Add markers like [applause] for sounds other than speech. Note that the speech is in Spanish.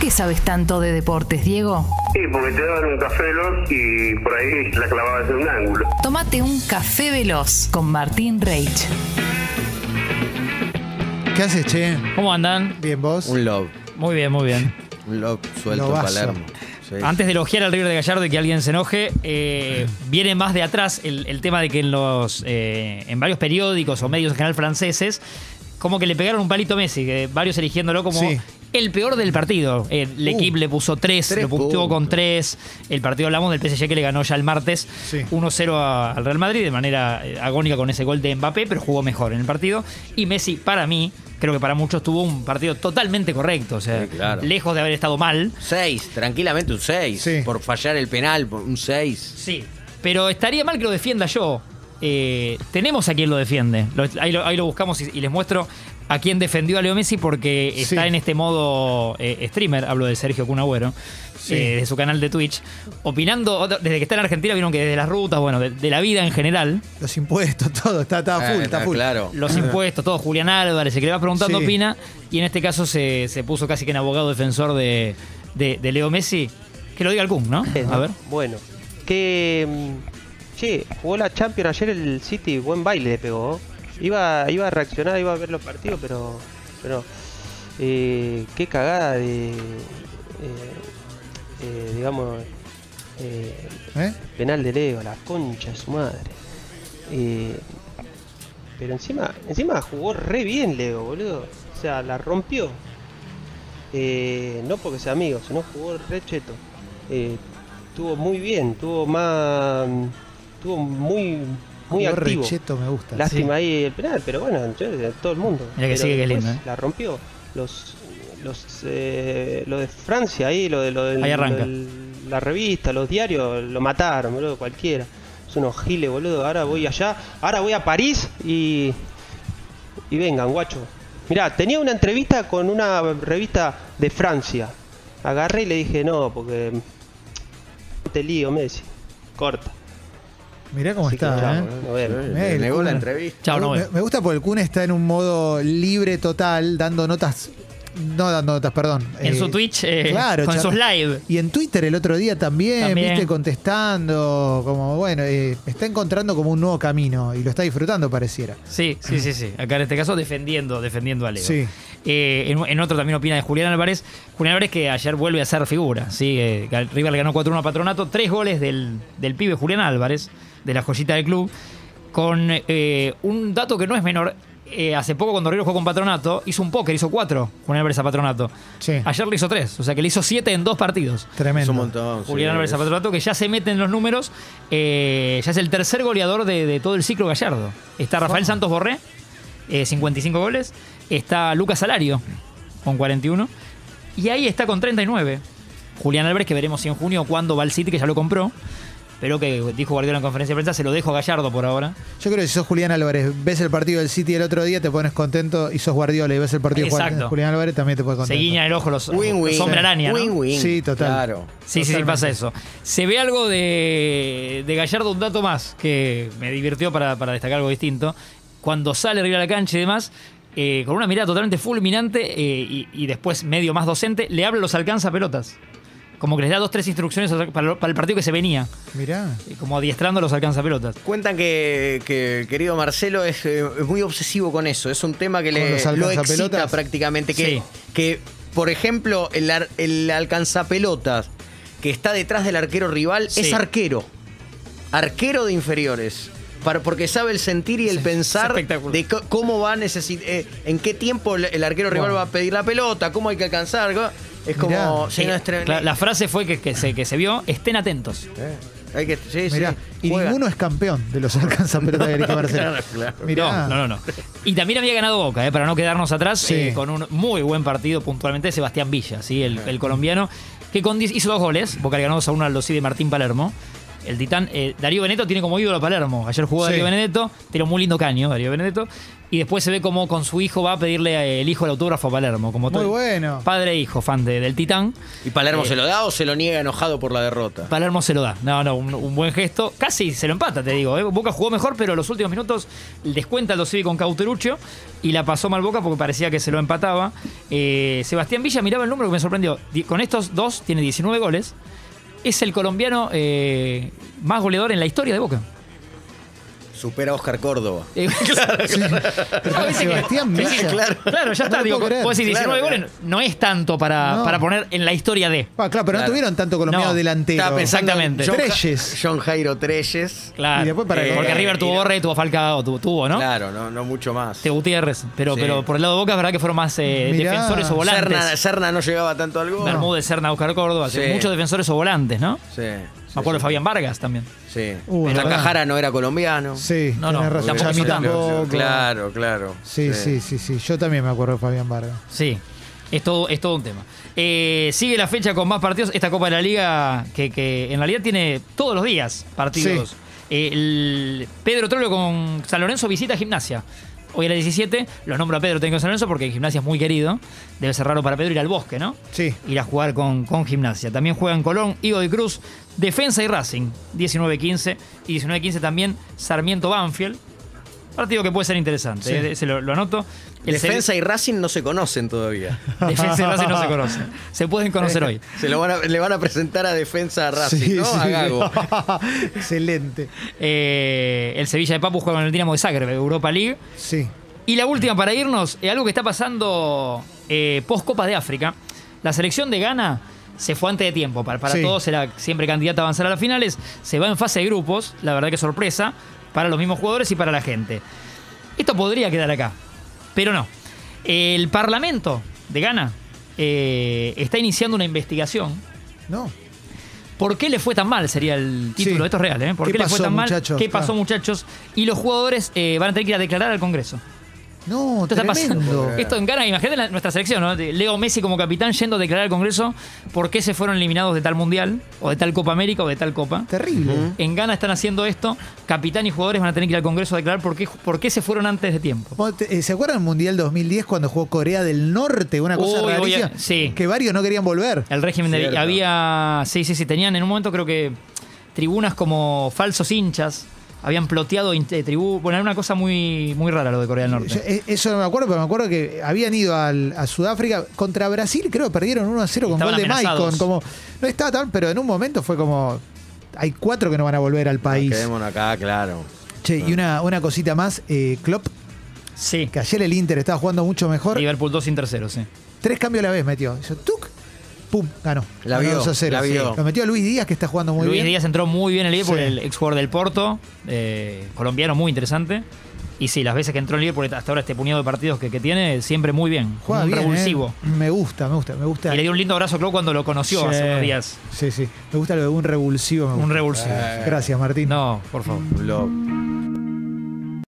qué sabes tanto de deportes, Diego? Sí, porque te daban un café veloz y por ahí la clavabas en un ángulo. Tómate un café veloz con Martín Reich. ¿Qué haces, che? ¿Cómo andan? Bien, vos. Un lob. Muy bien, muy bien. Un lob suelto en Lobazo. Palermo. Sí. Antes de elogiar al River de Gallardo y que alguien se enoje, eh, viene más de atrás el, el tema de que en los eh, en varios periódicos o medios en general franceses, como que le pegaron un palito a Messi, que varios eligiéndolo como Sí. El peor del partido. El Uh, equipo le puso 3, tres lo puso con puntos. 3. El partido hablamos del PSG que le ganó ya el martes Sí. 1-0 a- al Real Madrid de manera eh, agónica con ese gol de Mbappé, pero jugó mejor en el partido. Y Messi, para mí, creo que para muchos tuvo un partido totalmente correcto. O sea, Sí, claro. lejos de haber estado mal. Seis, tranquilamente un 6. Sí. Por fallar el penal, por un 6. Sí, pero estaría mal que lo defienda yo. Eh, tenemos a quien lo defiende. Lo- ahí, lo, ahí lo buscamos y, y les muestro a quién defendió a Leo Messi porque Sí. está en este modo eh, streamer, hablo de Sergio Cunagüero, Sí. eh, de su canal de Twitch, opinando, desde que está en Argentina vieron que desde las rutas, bueno, de, de la vida en general, Los impuestos, [laughs] todo. Está, está full, Ah, está full. Claro. los impuestos, todo, Julián Álvarez, el que le va preguntando Sí. opina, y en este caso se, se puso casi que en abogado defensor de, de- de Leo Messi. Que lo diga el Kun, ¿no? A ver. [laughs] Bueno, que. mm, Che, jugó la Champions ayer el City, buen baile le pegó. Iba, iba a reaccionar, iba a ver los partidos, pero. Pero. eh, qué cagada de. eh, eh, digamos. penal de Leo, la concha de su madre. Pero encima, encima jugó re bien Leo, boludo. O sea, la rompió. Eh, no porque sea amigo, sino jugó re cheto. Eh, estuvo muy bien, tuvo más. Estuvo muy, muy Jugó activo. recheto, me gusta. Lástima ahí el penal, pero bueno, de todo el mundo. Mira que Pero sigue que lindo, ¿eh? La rompió. Los, los, eh, lo de Francia ahí, lo de, lo del- Ahí arranca. lo del- la revista, los diarios, lo mataron, boludo, cualquiera. Es unos giles, boludo. Ahora voy allá, ahora voy a París y. Y vengan, guacho. Mirá, tenía una entrevista con una revista de Francia. Agarré y le dije, no, porque. Te lío, Messi. Corta. Mirá cómo Así está, chao, ¿eh? Mirá, el negó la entrevista. Chao, no me, me gusta porque el Kun está en un modo libre total, dando notas. No dando notas, perdón. En Eh, su Twitch, eh, claro, con sus live. Y en Twitter el otro día también, También. viste, contestando, como bueno, eh, está encontrando como un nuevo camino y lo está disfrutando, pareciera. Sí, sí, sí, sí. Acá en este caso defendiendo, defendiendo a Leo. Sí. Eh, en, en otro también opina de Julián Álvarez. Julián Álvarez que ayer vuelve a ser figura. ¿sí? Eh, River le ganó 4-1 a Patronato. Tres goles del, del pibe Julián Álvarez, de la joyita del club. Con eh, un dato que no es menor. Eh, hace poco cuando River jugó con Patronato, hizo un póker, hizo cuatro Julián Álvarez a Patronato. Sí. Ayer le hizo tres, o sea que le hizo siete en dos partidos. Tremendo. Es un montón. sí, Julián Álvarez es- Zapatronato, que ya se mete en los números, eh, ya es el tercer goleador de, de todo el ciclo Gallardo. Está Rafael Santos Borré, eh, 55 goles. Está Lucas Salario, con 41. Y ahí está con 39. Julián Álvarez, que veremos si en junio cuándo va al City, que ya lo compró. Pero que dijo Guardiola en conferencia de prensa, se lo dejo a Gallardo por ahora. Yo creo que si sos Julián Álvarez, ves el partido del City el otro día, te pones contento y sos Guardiola y ves el partido de. Julián Álvarez, también te pones Se contento. guiña el ojo los, Win-win. los hombre araña. Sí, total. Claro. Sí, sí, sí, pasa eso. Se ve algo de, de Gallardo, un dato más que me divirtió para, para destacar algo distinto. Cuando sale arriba de la cancha y demás, eh, con una mirada totalmente fulminante eh, y, y después medio más docente, le habla a los alcanza pelotas. Como que les da dos, tres instrucciones para, para el partido que se venía. Mirá. eh, Como adiestrando a los alcanza pelotas. Cuentan que, querido Marcelo es, es muy obsesivo con eso. Es un tema que ¿Con le los lo excita prácticamente. Que, Sí. que, por ejemplo, el, el alcanzapelotas que está detrás del arquero rival Sí. es arquero. Arquero de inferiores. Para- porque sabe el sentir y el pensar de cómo va a necesitar, en qué tiempo el, el arquero rival Wow. va a pedir la pelota, cómo hay que alcanzar. Es como. Mirá. sí, no, es tre- La, la frase fue que, que se, que se vio, estén atentos. hay que, sí, sí, Mirá. Y juega. ninguno es campeón de los alcanzapelotas de Erika [laughs] Marcelo. Claro, claro. Mirá. No, no, no, no. Y también había ganado Boca, eh, para no quedarnos atrás, Sí. eh, con un muy buen partido puntualmente de Sebastián Villa, ¿sí? el, el colombiano, que con 10 hizo dos goles. Boca le ganó 2 a 1 al Dosí de Martín Palermo. El titán, eh, Darío Benedetto tiene como ídolo a Palermo. Ayer jugó Sí. Darío Benedetto, tiene un muy lindo caño, Darío Benedetto. Y después se ve como con su hijo va a pedirle eh, el hijo el autógrafo a Palermo. Como Muy todo- bueno. Padre e hijo, fan de- del titán. ¿Y Palermo Eh, se lo da o se lo niega enojado por la derrota? Palermo se lo da. No, no, un, un buen gesto. Casi se lo empata, te digo. ¿eh? Boca jugó mejor, pero los últimos minutos descuenta el Civi con Cauteruccio y la pasó mal Boca porque parecía que se lo empataba. Eh, Sebastián Villa miraba el número que me sorprendió. Di- Con estos dos tiene 19 goles. Es el colombiano eh, más goleador en la historia de Boca. Supera a Oscar Córdoba. [laughs] Eh, No, dice que- Sebastián sí, claro, claro, ya No está. lo digo, vos decís 19 Claro, goles no es tanto para, No. para poner en la historia de. Ah, claro, pero no Claro. tuvieron tanto colombiano No. delantero. Exactamente. John, Treyes. John Jairo Treyes. Claro. Y después para Eh, porque River tuvo Borre, tuvo Falcao, tuvo, tuvo, ¿no? Claro, no, no mucho más. Este Gutiérrez. Pero, Sí. pero por el lado de Boca es verdad que fueron más eh, defensores o volantes. Serna, Serna no llegaba tanto al gol. Bermúdez, Serna, Oscar Córdoba. Sí. Muchos defensores o volantes, ¿no? Sí. Me acuerdo de Fabián Vargas también. Sí. Uh, Pero verdad. Cajara no era colombiano. Sí, No, no, razón. tampoco Yami. Claro, claro. Sí, sí, sí, sí. Yo también me acuerdo de Fabián Vargas. Sí. Es todo, es todo un tema. Eh, sigue la fecha con más partidos. Esta Copa de la Liga que, que en realidad tiene todos los días partidos. Sí. Eh, el Pedro Trollo con San Lorenzo visita Gimnasia. Hoy a las 17 los nombro a Pedro Técnico de San Lorenzo porque Gimnasia es muy querido. Debe ser raro para Pedro ir al bosque, ¿no? Sí. ir a jugar con, con Gimnasia. También juegan Colón, Higo de Cruz, Defensa y Racing, 19-15. Y 19-15 también Sarmiento Banfield. Partido que puede ser interesante, Sí. eh, ese lo, lo anoto. El Defensa y Racing no se conocen todavía. Se- [laughs] Defensa y Racing no se conocen. Se pueden conocer hoy. Se lo van a, le van a presentar a Defensa a Racing, Sí, ¿no? sí. A Gago. [laughs] Excelente. Eh, el Sevilla de Papu juega con el Dinamo de Zagreb, Europa League. Sí. Y la última para irnos, eh, algo que está pasando eh, post Copa de África. La selección de Ghana se fue antes de tiempo. Para, para Sí. todos era siempre candidata a avanzar a las finales. Se va en fase de grupos. La verdad que sorpresa para los mismos jugadores y para la gente. Esto podría quedar acá, pero no. El Parlamento de Ghana eh, está iniciando una investigación. No. ¿Por qué le fue tan mal? Sería el título. Sí. Esto es real, ¿eh? ¿Por ¿Qué qué, le fue pasó, tan mal? muchachos? ¿Qué pasó, Ah. muchachos? Y los jugadores eh, van a tener que ir a declarar al Congreso. No, Esto está pasando. Esto en Ghana, imagínate la- nuestra selección, ¿no? Leo Messi como capitán yendo a declarar al Congreso por qué se fueron eliminados de tal mundial, o de tal Copa América, o de tal Copa. Terrible. En Ghana están haciendo esto, capitán y jugadores van a tener que ir al Congreso a declarar por qué, por qué se fueron antes de tiempo. ¿Vos te- eh, ¿Se acuerdan del Mundial 2010 cuando jugó Corea del Norte? Una cosa Uy, voy a- rarísima. sí. Que varios no querían volver. El régimen de había. Sí, sí, sí. Tenían en un momento, creo que. Tribunas como falsos hinchas. Habían ploteado tribunas. Bueno, era una cosa muy, muy rara lo de Corea del Norte. Yo, eh, eso no me acuerdo, pero me acuerdo que habían ido al- a Sudáfrica contra Brasil, creo que perdieron 1 a 0 con gol de. Maicon. Como, no estaba tan, pero en un momento fue como. Hay cuatro que no van a volver al país. Quedémonos acá, claro. Che, y una, una cosita más, eh, Klopp, Sí. que ayer el Inter estaba jugando mucho mejor. Liverpool 2 sin tercero, sí. Tres cambios a la vez metió. Hizo tuk, pum, ganó. La Ganó vio, 2 a 0. la vio. Lo metió a Luis Díaz, que está jugando muy Luis bien. Díaz entró muy bien en el Liverpool, Sí. el ex jugador del Porto, eh, colombiano muy interesante. Y sí, las veces que entró en el Liverpool, hasta ahora este puñado de partidos que, que tiene, siempre muy bien. Juega un bien, revulsivo. eh. Me gusta, me gusta, me gusta. Y le dio un lindo abrazo a Klopp cuando lo conoció Sí. hace unos días. Sí, sí. Me gusta lo de un revulsivo. me Un revulsivo. Gracias, Martín. No, por favor. Lo-